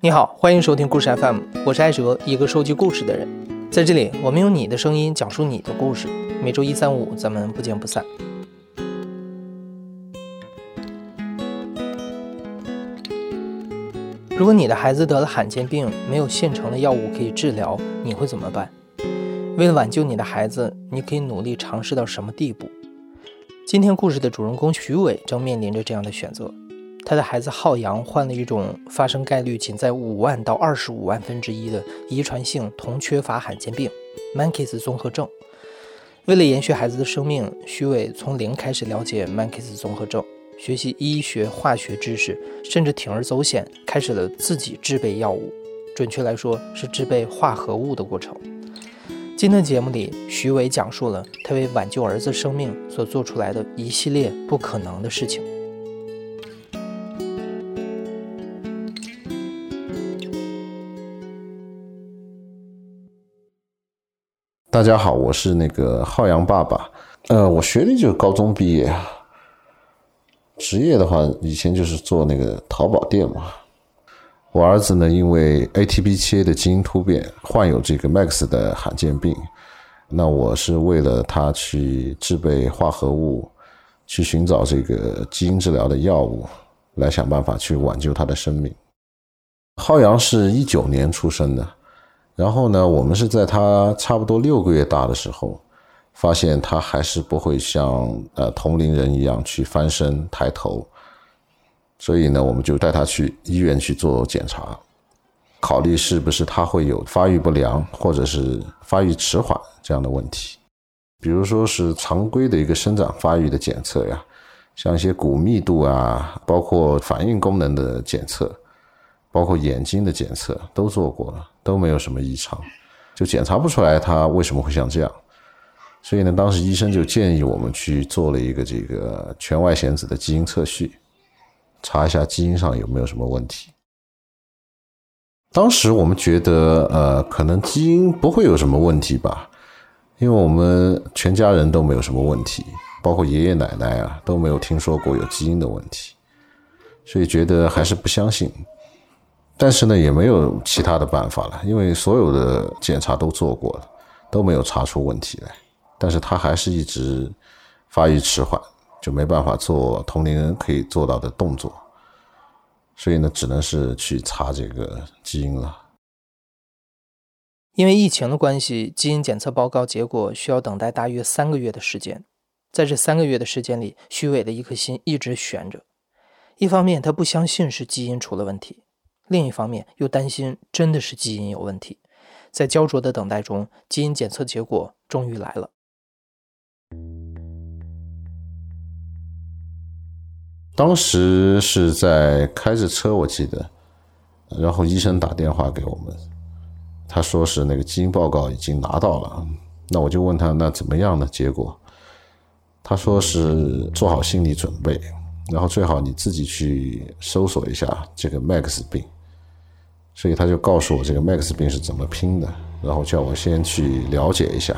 你好，欢迎收听故事 FM，我是艾哲，一个收集故事的人。在这里，我们用你的声音讲述你的故事。每周一、三、五，咱们不见不散。如果你的孩子得了罕见病，没有现成的药物可以治疗，你会怎么办？为了挽救你的孩子，你可以努力尝试到什么地步？今天故事的主人公徐伟正面临着这样的选择。他的孩子浩洋患了一种发生概率仅在五万到二十五万分之一的遗传性铜缺乏罕见病 m a n k e s 综合症。为了延续孩子的生命，徐伟从零开始了解 m a n k e s 综合症，学习医学、化学知识，甚至铤而走险，开始了自己制备药物，准确来说是制备化合物的过程。今天的节目里，徐伟讲述了他为挽救儿子生命所做出来的一系列不可能的事情。大家好，我是那个浩洋爸爸。呃，我学历就是高中毕业啊。职业的话，以前就是做那个淘宝店嘛。我儿子呢，因为 ATP7A 的基因突变，患有这个 Max 的罕见病。那我是为了他去制备化合物，去寻找这个基因治疗的药物，来想办法去挽救他的生命。浩洋是一九年出生的。然后呢，我们是在他差不多六个月大的时候，发现他还是不会像呃同龄人一样去翻身抬头，所以呢，我们就带他去医院去做检查，考虑是不是他会有发育不良或者是发育迟缓这样的问题，比如说是常规的一个生长发育的检测呀，像一些骨密度啊，包括反应功能的检测。包括眼睛的检测都做过了，都没有什么异常，就检查不出来他为什么会像这样。所以呢，当时医生就建议我们去做了一个这个全外显子的基因测序，查一下基因上有没有什么问题。当时我们觉得，呃，可能基因不会有什么问题吧，因为我们全家人都没有什么问题，包括爷爷奶奶啊都没有听说过有基因的问题，所以觉得还是不相信。但是呢，也没有其他的办法了，因为所有的检查都做过了，都没有查出问题来。但是他还是一直发育迟缓，就没办法做同龄人可以做到的动作，所以呢，只能是去查这个基因了。因为疫情的关系，基因检测报告结果需要等待大约三个月的时间。在这三个月的时间里，徐伟的一颗心一直悬着。一方面，他不相信是基因出了问题。另一方面，又担心真的是基因有问题，在焦灼的等待中，基因检测结果终于来了。当时是在开着车，我记得，然后医生打电话给我们，他说是那个基因报告已经拿到了，那我就问他那怎么样呢？结果他说是做好心理准备，然后最好你自己去搜索一下这个 Max 病。所以他就告诉我这个 Max 病是怎么拼的，然后叫我先去了解一下。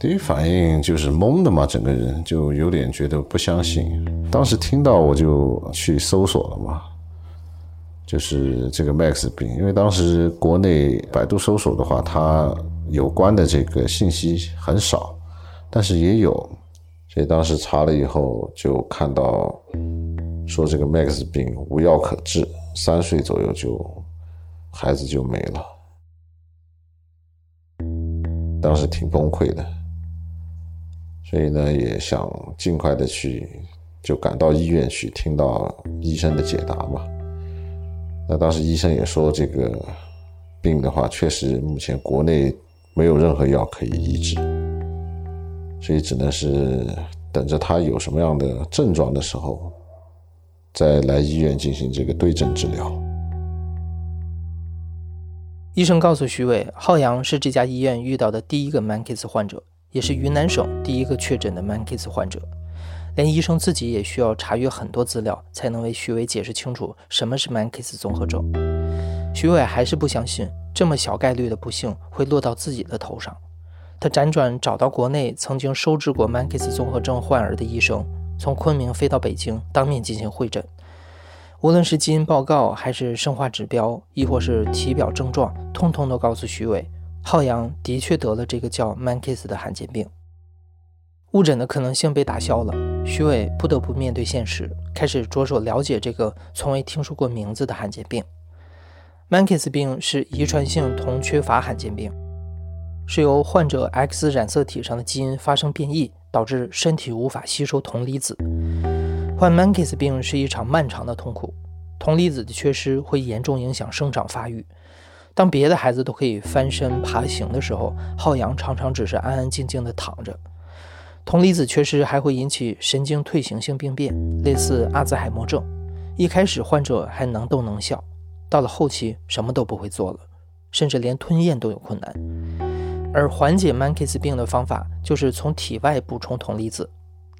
第一反应就是懵的嘛，整个人就有点觉得不相信。当时听到我就去搜索了嘛，就是这个 Max 病，因为当时国内百度搜索的话，它有关的这个信息很少，但是也有，所以当时查了以后就看到说这个 Max 病无药可治，三岁左右就。孩子就没了，当时挺崩溃的，所以呢，也想尽快的去，就赶到医院去，听到医生的解答嘛。那当时医生也说，这个病的话，确实目前国内没有任何药可以医治，所以只能是等着他有什么样的症状的时候，再来医院进行这个对症治疗。医生告诉徐伟，浩洋是这家医院遇到的第一个 Menkes 患者，也是云南省第一个确诊的 Menkes 患者。连医生自己也需要查阅很多资料，才能为徐伟解释清楚什么是 Menkes 综合症。徐伟还是不相信这么小概率的不幸会落到自己的头上。他辗转找到国内曾经收治过 Menkes 综合症患儿的医生，从昆明飞到北京，当面进行会诊。无论是基因报告，还是生化指标，亦或是体表症状，通通都告诉徐伟，浩洋的确得了这个叫 Mankis 的罕见病。误诊的可能性被打消了，徐伟不得不面对现实，开始着手了解这个从未听说过名字的罕见病。Mankis 病是遗传性铜缺乏罕见病，是由患者 X 染色体上的基因发生变异，导致身体无法吸收铜离子。患 Mankis 病是一场漫长的痛苦，铜离子的缺失会严重影响生长发育。当别的孩子都可以翻身爬行的时候，浩洋常常只是安安静静地躺着。铜离子缺失还会引起神经退行性病变，类似阿兹海默症。一开始患者还能动能笑，到了后期什么都不会做了，甚至连吞咽都有困难。而缓解 Mankis 病的方法就是从体外补充铜离子。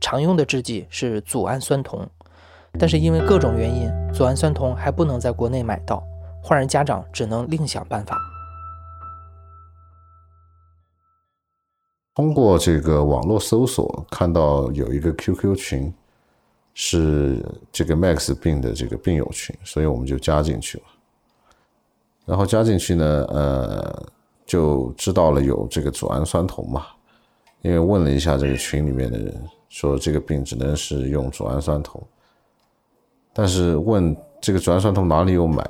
常用的制剂是组氨酸酮，但是因为各种原因，组氨酸酮还不能在国内买到，患儿家长只能另想办法。通过这个网络搜索，看到有一个 QQ 群是这个 Max 病的这个病友群，所以我们就加进去了。然后加进去呢，呃，就知道了有这个组氨酸酮嘛，因为问了一下这个群里面的人。说这个病只能是用组氨酸酮，但是问这个组氨酸酮哪里有买，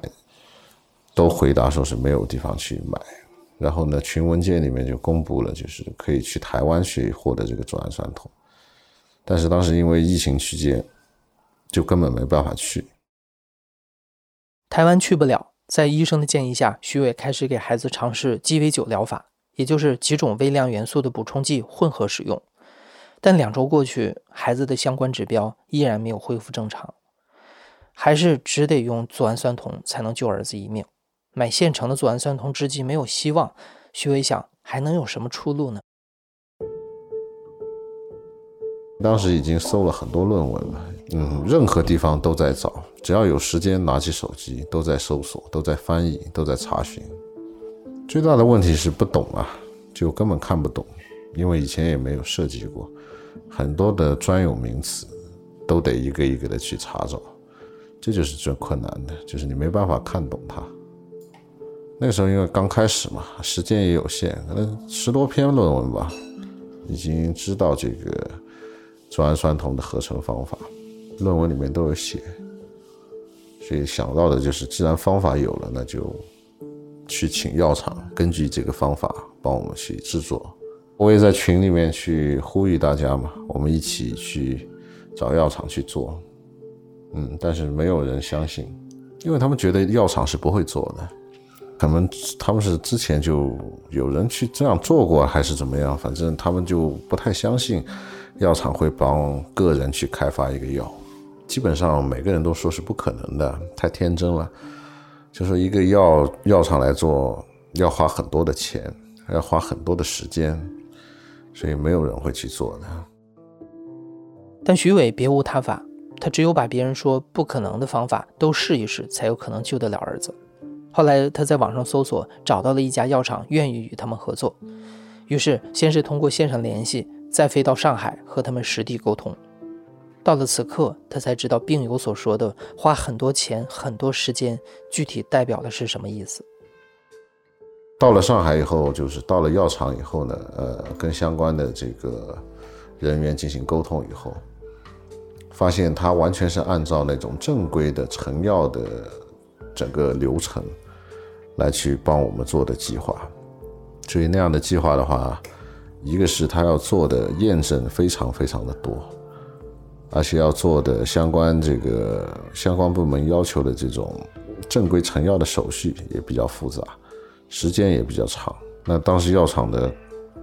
都回答说是没有地方去买。然后呢，群文件里面就公布了，就是可以去台湾去获得这个组氨酸酮，但是当时因为疫情期间，就根本没办法去。台湾去不了，在医生的建议下，徐伟开始给孩子尝试鸡尾酒疗法，也就是几种微量元素的补充剂混合使用。但两周过去，孩子的相关指标依然没有恢复正常，还是只得用组氨酸酮才能救儿子一命。买现成的组氨酸酮制剂没有希望，徐伟想还能有什么出路呢？当时已经搜了很多论文了，嗯，任何地方都在找，只要有时间拿起手机都在搜索，都在翻译，都在查询。最大的问题是不懂啊，就根本看不懂，因为以前也没有涉及过。很多的专有名词都得一个一个的去查找，这就是最困难的，就是你没办法看懂它。那时候因为刚开始嘛，时间也有限，可能十多篇论文吧，已经知道这个组氨酸酮的合成方法，论文里面都有写，所以想到的就是，既然方法有了，那就去请药厂根据这个方法帮我们去制作。我也在群里面去呼吁大家嘛，我们一起去找药厂去做，嗯，但是没有人相信，因为他们觉得药厂是不会做的，可能他们是之前就有人去这样做过，还是怎么样，反正他们就不太相信药厂会帮个人去开发一个药，基本上每个人都说是不可能的，太天真了，就说一个药药厂来做要花很多的钱，要花很多的时间。所以没有人会去做的。但徐伟别无他法，他只有把别人说不可能的方法都试一试，才有可能救得了儿子。后来他在网上搜索，找到了一家药厂愿意与他们合作。于是先是通过线上联系，再飞到上海和他们实地沟通。到了此刻，他才知道病友所说的花很多钱、很多时间，具体代表的是什么意思。到了上海以后，就是到了药厂以后呢，呃，跟相关的这个人员进行沟通以后，发现他完全是按照那种正规的成药的整个流程来去帮我们做的计划。所以那样的计划的话，一个是他要做的验证非常非常的多，而且要做的相关这个相关部门要求的这种正规成药的手续也比较复杂。时间也比较长。那当时药厂的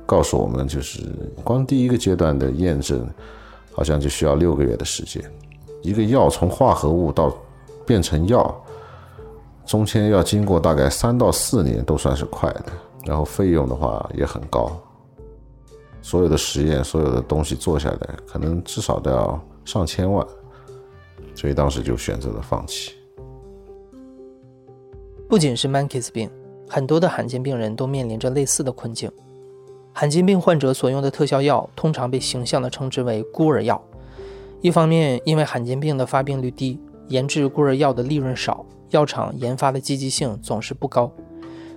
告诉我们，就是光第一个阶段的验证，好像就需要六个月的时间。一个药从化合物到变成药，中间要经过大概三到四年，都算是快的。然后费用的话也很高，所有的实验，所有的东西做下来，可能至少都要上千万。所以当时就选择了放弃。不仅是 Mankis 病。很多的罕见病人都面临着类似的困境。罕见病患者所用的特效药通常被形象地称之为“孤儿药”。一方面，因为罕见病的发病率低，研制孤儿药的利润少，药厂研发的积极性总是不高。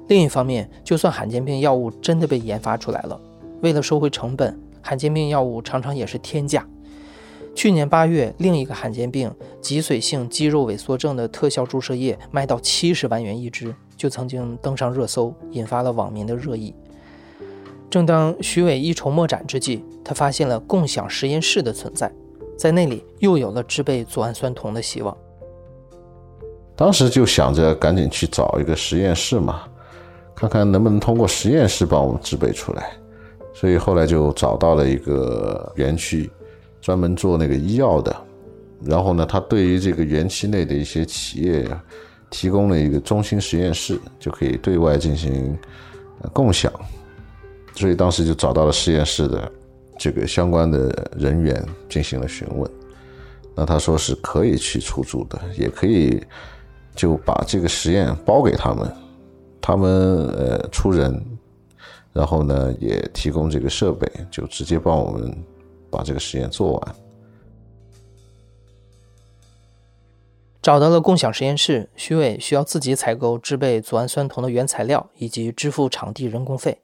另一方面，就算罕见病药物真的被研发出来了，为了收回成本，罕见病药物常常也是天价。去年八月，另一个罕见病脊髓性肌肉萎缩症的特效注射液卖到七十万元一支，就曾经登上热搜，引发了网民的热议。正当徐伟一筹莫展之际，他发现了共享实验室的存在，在那里又有了制备组氨酸酮的希望。当时就想着赶紧去找一个实验室嘛，看看能不能通过实验室帮我们制备出来。所以后来就找到了一个园区。专门做那个医药的，然后呢，他对于这个园区内的一些企业提供了一个中心实验室，就可以对外进行共享。所以当时就找到了实验室的这个相关的人员进行了询问。那他说是可以去出租的，也可以就把这个实验包给他们，他们呃出人，然后呢也提供这个设备，就直接帮我们。把这个实验做完，找到了共享实验室。徐伟需要自己采购制备组氨酸酮的原材料，以及支付场地人工费。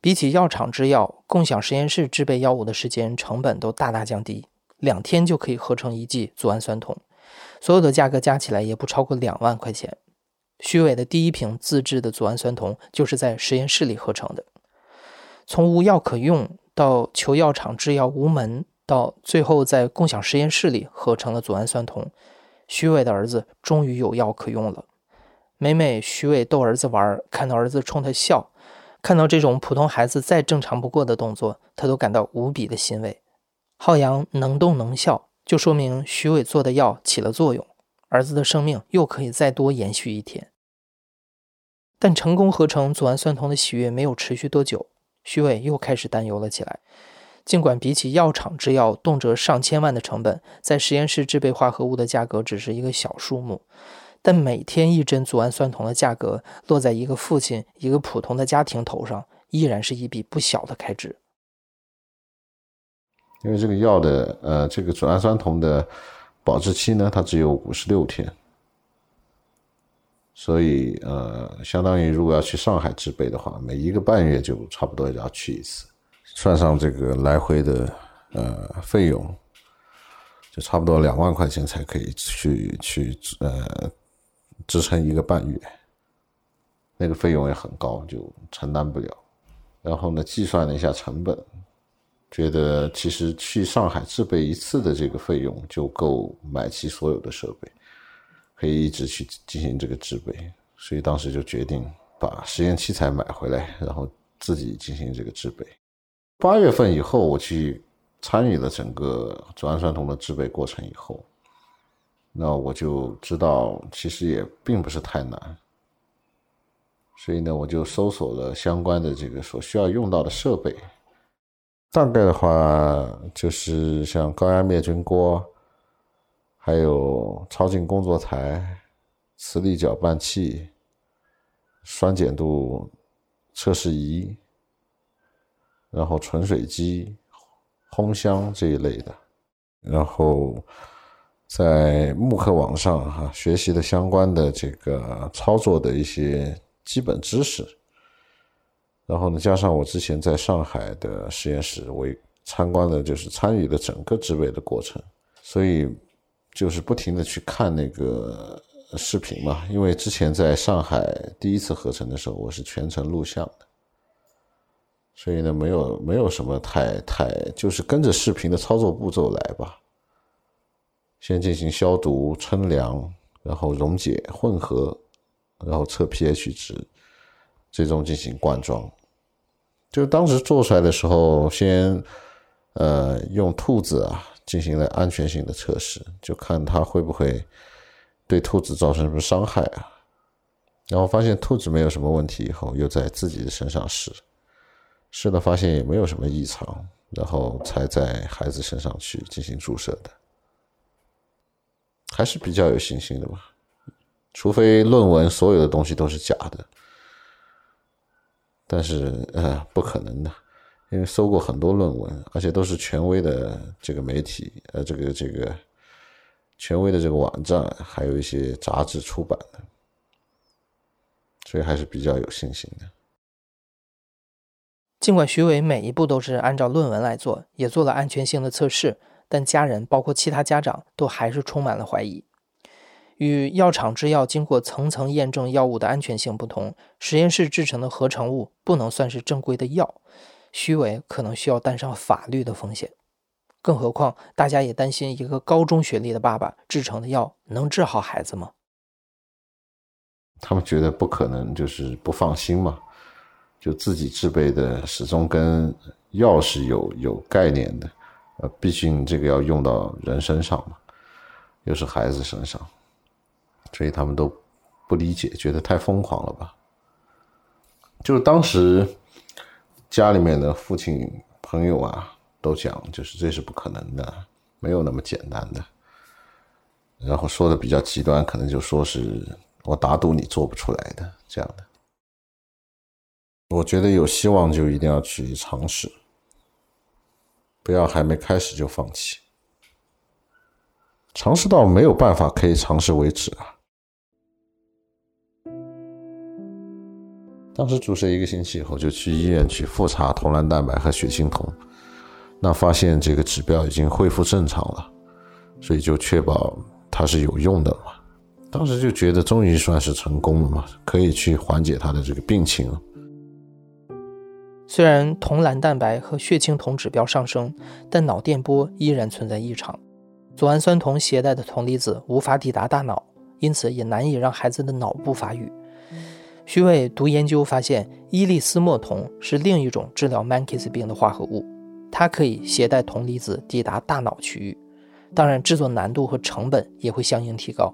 比起药厂制药，共享实验室制备药物的时间成本都大大降低，两天就可以合成一剂组氨酸酮，所有的价格加起来也不超过两万块钱。徐伟的第一瓶自制的组氨酸酮就是在实验室里合成的，从无药可用。到求药厂制药无门，到最后在共享实验室里合成了组氨酸酮，徐伟的儿子终于有药可用了。每每徐伟逗儿子玩，看到儿子冲他笑，看到这种普通孩子再正常不过的动作，他都感到无比的欣慰。浩洋能动能笑，就说明徐伟做的药起了作用，儿子的生命又可以再多延续一天。但成功合成组氨酸酮的喜悦没有持续多久。徐伟又开始担忧了起来。尽管比起药厂制药动辄上千万的成本，在实验室制备化合物的价格只是一个小数目，但每天一针组氨酸酮的价格落在一个父亲、一个普通的家庭头上，依然是一笔不小的开支。因为这个药的呃，这个组氨酸酮的保质期呢，它只有五十六天。所以，呃，相当于如果要去上海制备的话，每一个半月就差不多要去一次，算上这个来回的呃费用，就差不多两万块钱才可以去去呃支撑一个半月，那个费用也很高，就承担不了。然后呢，计算了一下成本，觉得其实去上海制备一次的这个费用就够买齐所有的设备。可以一直去进行这个制备，所以当时就决定把实验器材买回来，然后自己进行这个制备。八月份以后，我去参与了整个组氨酸酮的制备过程以后，那我就知道其实也并不是太难，所以呢，我就搜索了相关的这个所需要用到的设备，大概的话就是像高压灭菌锅。还有超净工作台、磁力搅拌器、酸碱度测试仪，然后纯水机、烘箱这一类的，然后在慕课网上哈学习的相关的这个操作的一些基本知识，然后呢，加上我之前在上海的实验室，我参观了，就是参与了整个制备的过程，所以。就是不停的去看那个视频嘛，因为之前在上海第一次合成的时候，我是全程录像的，所以呢，没有没有什么太太，就是跟着视频的操作步骤来吧。先进行消毒、称量，然后溶解、混合，然后测 pH 值，最终进行灌装。就当时做出来的时候，先呃用兔子啊。进行了安全性的测试，就看它会不会对兔子造成什么伤害啊？然后发现兔子没有什么问题以后，又在自己的身上试，试了发现也没有什么异常，然后才在孩子身上去进行注射的，还是比较有信心的吧。除非论文所有的东西都是假的，但是呃，不可能的。因为搜过很多论文，而且都是权威的这个媒体，呃，这个这个权威的这个网站，还有一些杂志出版的，所以还是比较有信心的。尽管徐伟每一步都是按照论文来做，也做了安全性的测试，但家人包括其他家长都还是充满了怀疑。与药厂制药经过层层验证药物的安全性不同，实验室制成的合成物不能算是正规的药，虚伪可能需要担上法律的风险。更何况，大家也担心一个高中学历的爸爸制成的药能治好孩子吗？他们觉得不可能，就是不放心嘛。就自己制备的，始终跟药是有有概念的。呃，毕竟这个要用到人身上嘛，又是孩子身上，所以他们都不理解，觉得太疯狂了吧。就是当时家里面的父亲朋友啊。都讲就是这是不可能的，没有那么简单的。然后说的比较极端，可能就说是我打赌你做不出来的这样的。我觉得有希望就一定要去尝试，不要还没开始就放弃，尝试到没有办法可以尝试为止啊。当时注射一个星期以后，就去医院去复查铜蓝蛋白和血清酮。那发现这个指标已经恢复正常了，所以就确保它是有用的嘛。当时就觉得终于算是成功了嘛，可以去缓解他的这个病情。虽然铜蓝蛋白和血清酮指标上升，但脑电波依然存在异常。左氨酸酮携带的铜离子无法抵达大脑，因此也难以让孩子的脑部发育。徐伟读研究发现，伊利斯莫酮是另一种治疗 Mankes 病的化合物。它可以携带铜离子抵达大脑区域，当然制作难度和成本也会相应提高。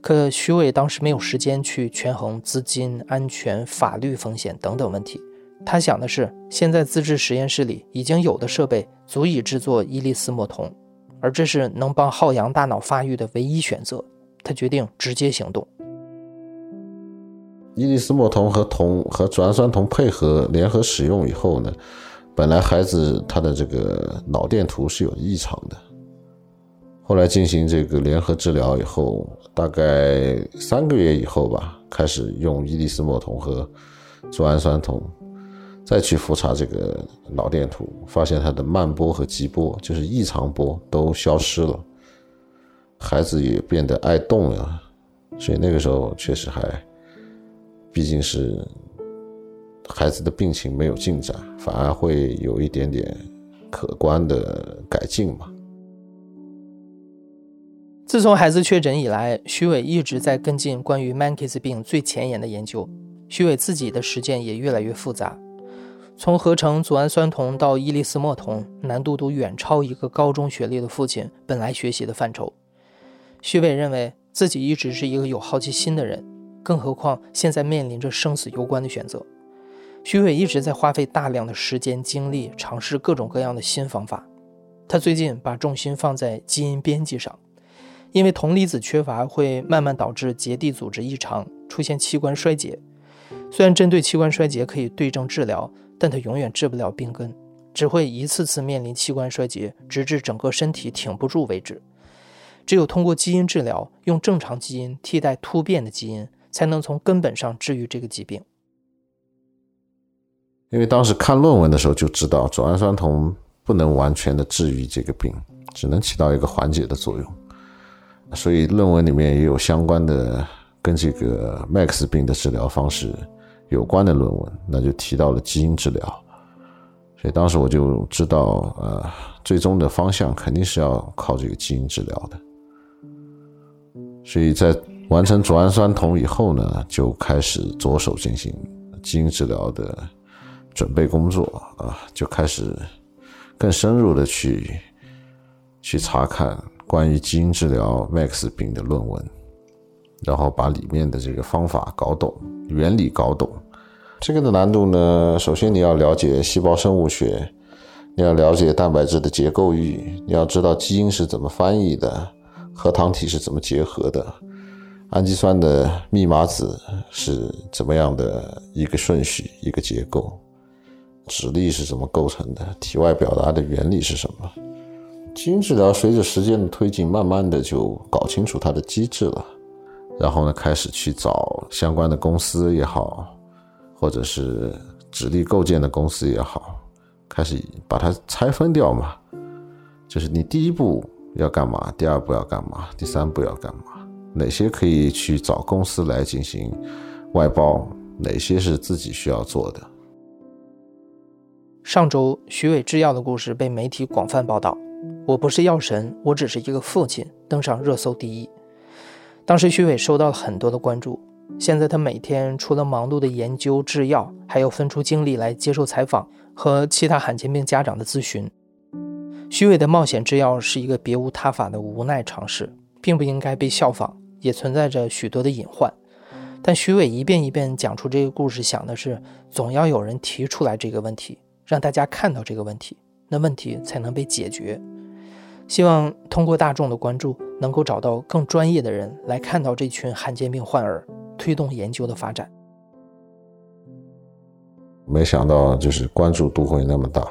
可徐伟当时没有时间去权衡资金、安全、法律风险等等问题，他想的是现在自制实验室里已经有的设备足以制作伊利斯莫酮，而这是能帮浩洋大脑发育的唯一选择。他决定直接行动。伊利斯莫酮和酮和左氨酸酮配合联合使用以后呢？本来孩子他的这个脑电图是有异常的，后来进行这个联合治疗以后，大概三个月以后吧，开始用伊利斯莫酮和左氨酸酮，再去复查这个脑电图，发现他的慢波和急波，就是异常波都消失了，孩子也变得爱动了，所以那个时候确实还，毕竟是。孩子的病情没有进展，反而会有一点点可观的改进嘛。自从孩子确诊以来，徐伟一直在跟进关于 Mankes 病最前沿的研究。徐伟自己的实践也越来越复杂，从合成组氨酸酮到伊利斯莫酮，难度都远超一个高中学历的父亲本来学习的范畴。徐伟认为自己一直是一个有好奇心的人，更何况现在面临着生死攸关的选择。徐伟一直在花费大量的时间精力尝试各种各样的新方法。他最近把重心放在基因编辑上，因为铜离子缺乏会慢慢导致结缔组织异常，出现器官衰竭。虽然针对器官衰竭可以对症治疗，但它永远治不了病根，只会一次次面临器官衰竭，直至整个身体挺不住为止。只有通过基因治疗，用正常基因替代突变的基因，才能从根本上治愈这个疾病。因为当时看论文的时候就知道，左氨酸酮不能完全的治愈这个病，只能起到一个缓解的作用。所以论文里面也有相关的跟这个 Max 病的治疗方式有关的论文，那就提到了基因治疗。所以当时我就知道，呃，最终的方向肯定是要靠这个基因治疗的。所以在完成左氨酸酮以后呢，就开始着手进行基因治疗的。准备工作啊，就开始更深入的去去查看关于基因治疗 Max 病的论文，然后把里面的这个方法搞懂，原理搞懂。这个的难度呢，首先你要了解细胞生物学，你要了解蛋白质的结构域，你要知道基因是怎么翻译的，核糖体是怎么结合的，氨基酸的密码子是怎么样的一个顺序，一个结构。指力是怎么构成的？体外表达的原理是什么？基因治疗随着时间的推进，慢慢的就搞清楚它的机制了，然后呢，开始去找相关的公司也好，或者是指力构建的公司也好，开始把它拆分掉嘛。就是你第一步要干嘛，第二步要干嘛，第三步要干嘛？哪些可以去找公司来进行外包，哪些是自己需要做的？上周徐伟制药的故事被媒体广泛报道。我不是药神，我只是一个父亲，登上热搜第一。当时徐伟收到了很多的关注。现在他每天除了忙碌的研究制药，还要分出精力来接受采访和其他罕见病家长的咨询。徐伟的冒险制药是一个别无他法的无奈尝试，并不应该被效仿，也存在着许多的隐患。但徐伟一遍一遍讲出这个故事，想的是总要有人提出来这个问题，让大家看到这个问题，那问题才能被解决。希望通过大众的关注，能够找到更专业的人来看到这群罕见病患儿，推动研究的发展。没想到就是关注度会那么大，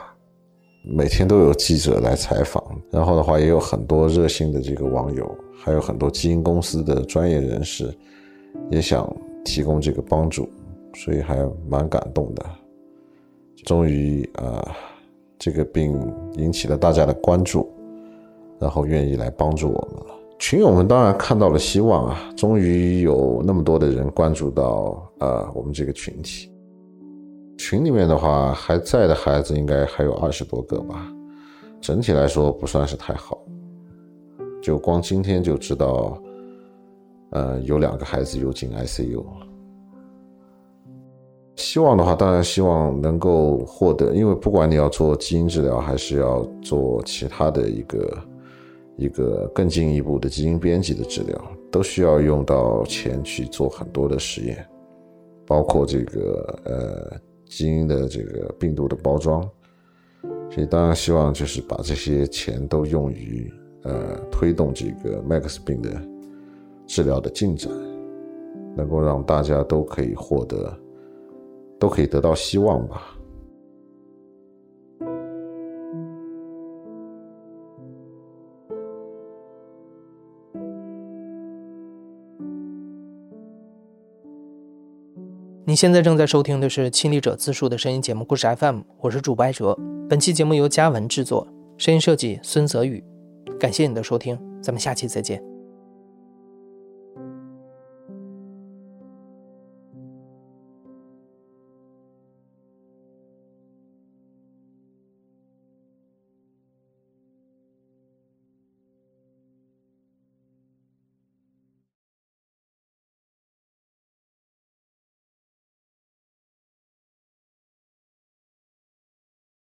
每天都有记者来采访，然后的话也有很多热心的这个网友，还有很多基因公司的专业人士，也想提供这个帮助，所以还蛮感动的。终于啊，这个病引起了大家的关注。然后愿意来帮助我们了，群友们当然看到了希望啊！终于有那么多的人关注到呃我们这个群体。群里面的话还在的孩子应该还有二十多个吧，整体来说不算是太好。就光今天就知道，呃有两个孩子又进 ICU。希望的话，当然希望能够获得，因为不管你要做基因治疗还是要做其他的一个。一个更进一步的基因编辑的治疗，都需要用到钱去做很多的实验，包括这个呃基因的这个病毒的包装，所以当然希望就是把这些钱都用于呃推动这个 Max 病的治疗的进展，能够让大家都可以获得，都可以得到希望吧。你现在正在收听的是亲历者自述的声音节目故事 FM，我是主播哲。本期节目由嘉文制作，声音设计孙泽宇。感谢你的收听，咱们下期再见。